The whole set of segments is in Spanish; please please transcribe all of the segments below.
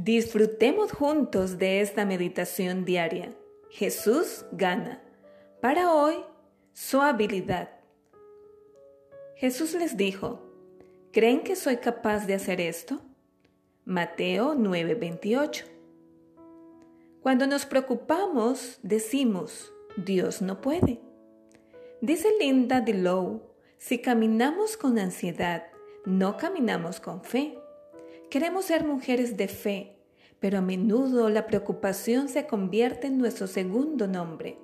Disfrutemos juntos de esta meditación diaria. Jesús gana. Para hoy, su habilidad. Jesús les dijo, ¿creen que soy capaz de hacer esto? Mateo 9:28. Cuando nos preocupamos, decimos, Dios no puede. Dice Linda DeLow, si caminamos con ansiedad, no caminamos con fe. Queremos ser mujeres de fe, pero a menudo la preocupación se convierte en nuestro segundo nombre.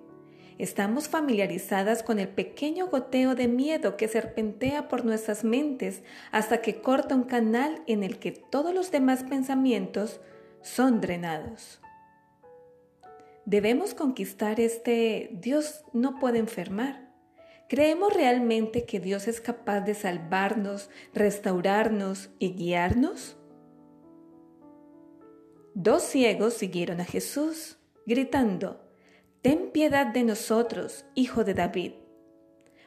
Estamos familiarizadas con el pequeño goteo de miedo que serpentea por nuestras mentes hasta que corta un canal en el que todos los demás pensamientos son drenados. Debemos conquistar este Dios no puede enfermar ¿Creemos realmente que Dios es capaz de salvarnos, restaurarnos y guiarnos? Dos ciegos siguieron a Jesús, gritando, Ten piedad de nosotros, hijo de David.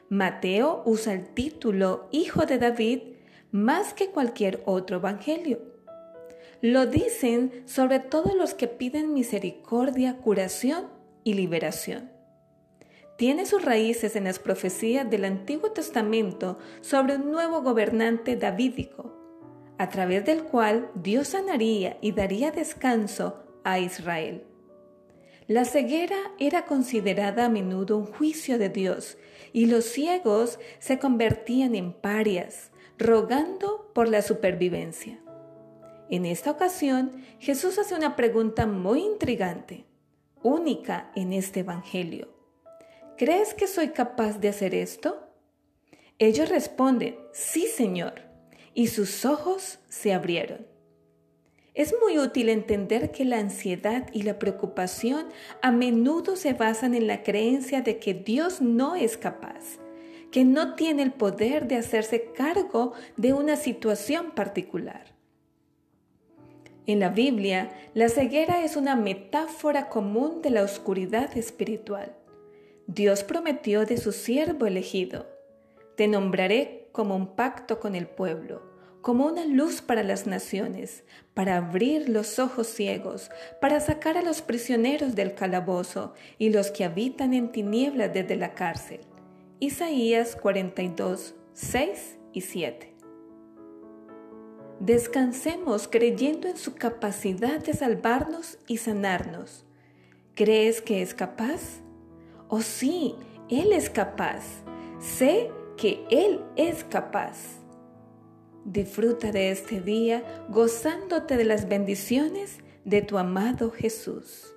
Mateo usa el título Hijo de David más que cualquier otro evangelio. Lo dicen sobre todo los que piden misericordia, curación y liberación tiene sus raíces en las profecías del Antiguo Testamento sobre un nuevo gobernante davídico, a través del cual Dios sanaría y daría descanso a Israel. La ceguera era considerada a menudo un juicio de Dios y los ciegos se convertían en parias, rogando por la supervivencia. En esta ocasión, Jesús hace una pregunta muy intrigante, única en este Evangelio. ¿crees que soy capaz de hacer esto? Ellos responden, sí, Señor, y sus ojos se abrieron. Es muy útil entender que la ansiedad y la preocupación a menudo se basan en la creencia de que Dios no es capaz, que no tiene el poder de hacerse cargo de una situación particular. En la Biblia, la ceguera es una metáfora común de la oscuridad espiritual. Dios prometió de su siervo elegido, te nombraré como un pacto con el pueblo, como una luz para las naciones, para abrir los ojos ciegos, para sacar a los prisioneros del calabozo y los que habitan en tinieblas desde la cárcel. Isaías 42, 6 y 7. Descansemos creyendo en su capacidad de salvarnos y sanarnos. ¿Crees que es capaz? Oh sí, Él es capaz. Sé que Él es capaz. Disfruta de este día gozándote de las bendiciones de tu amado Jesús.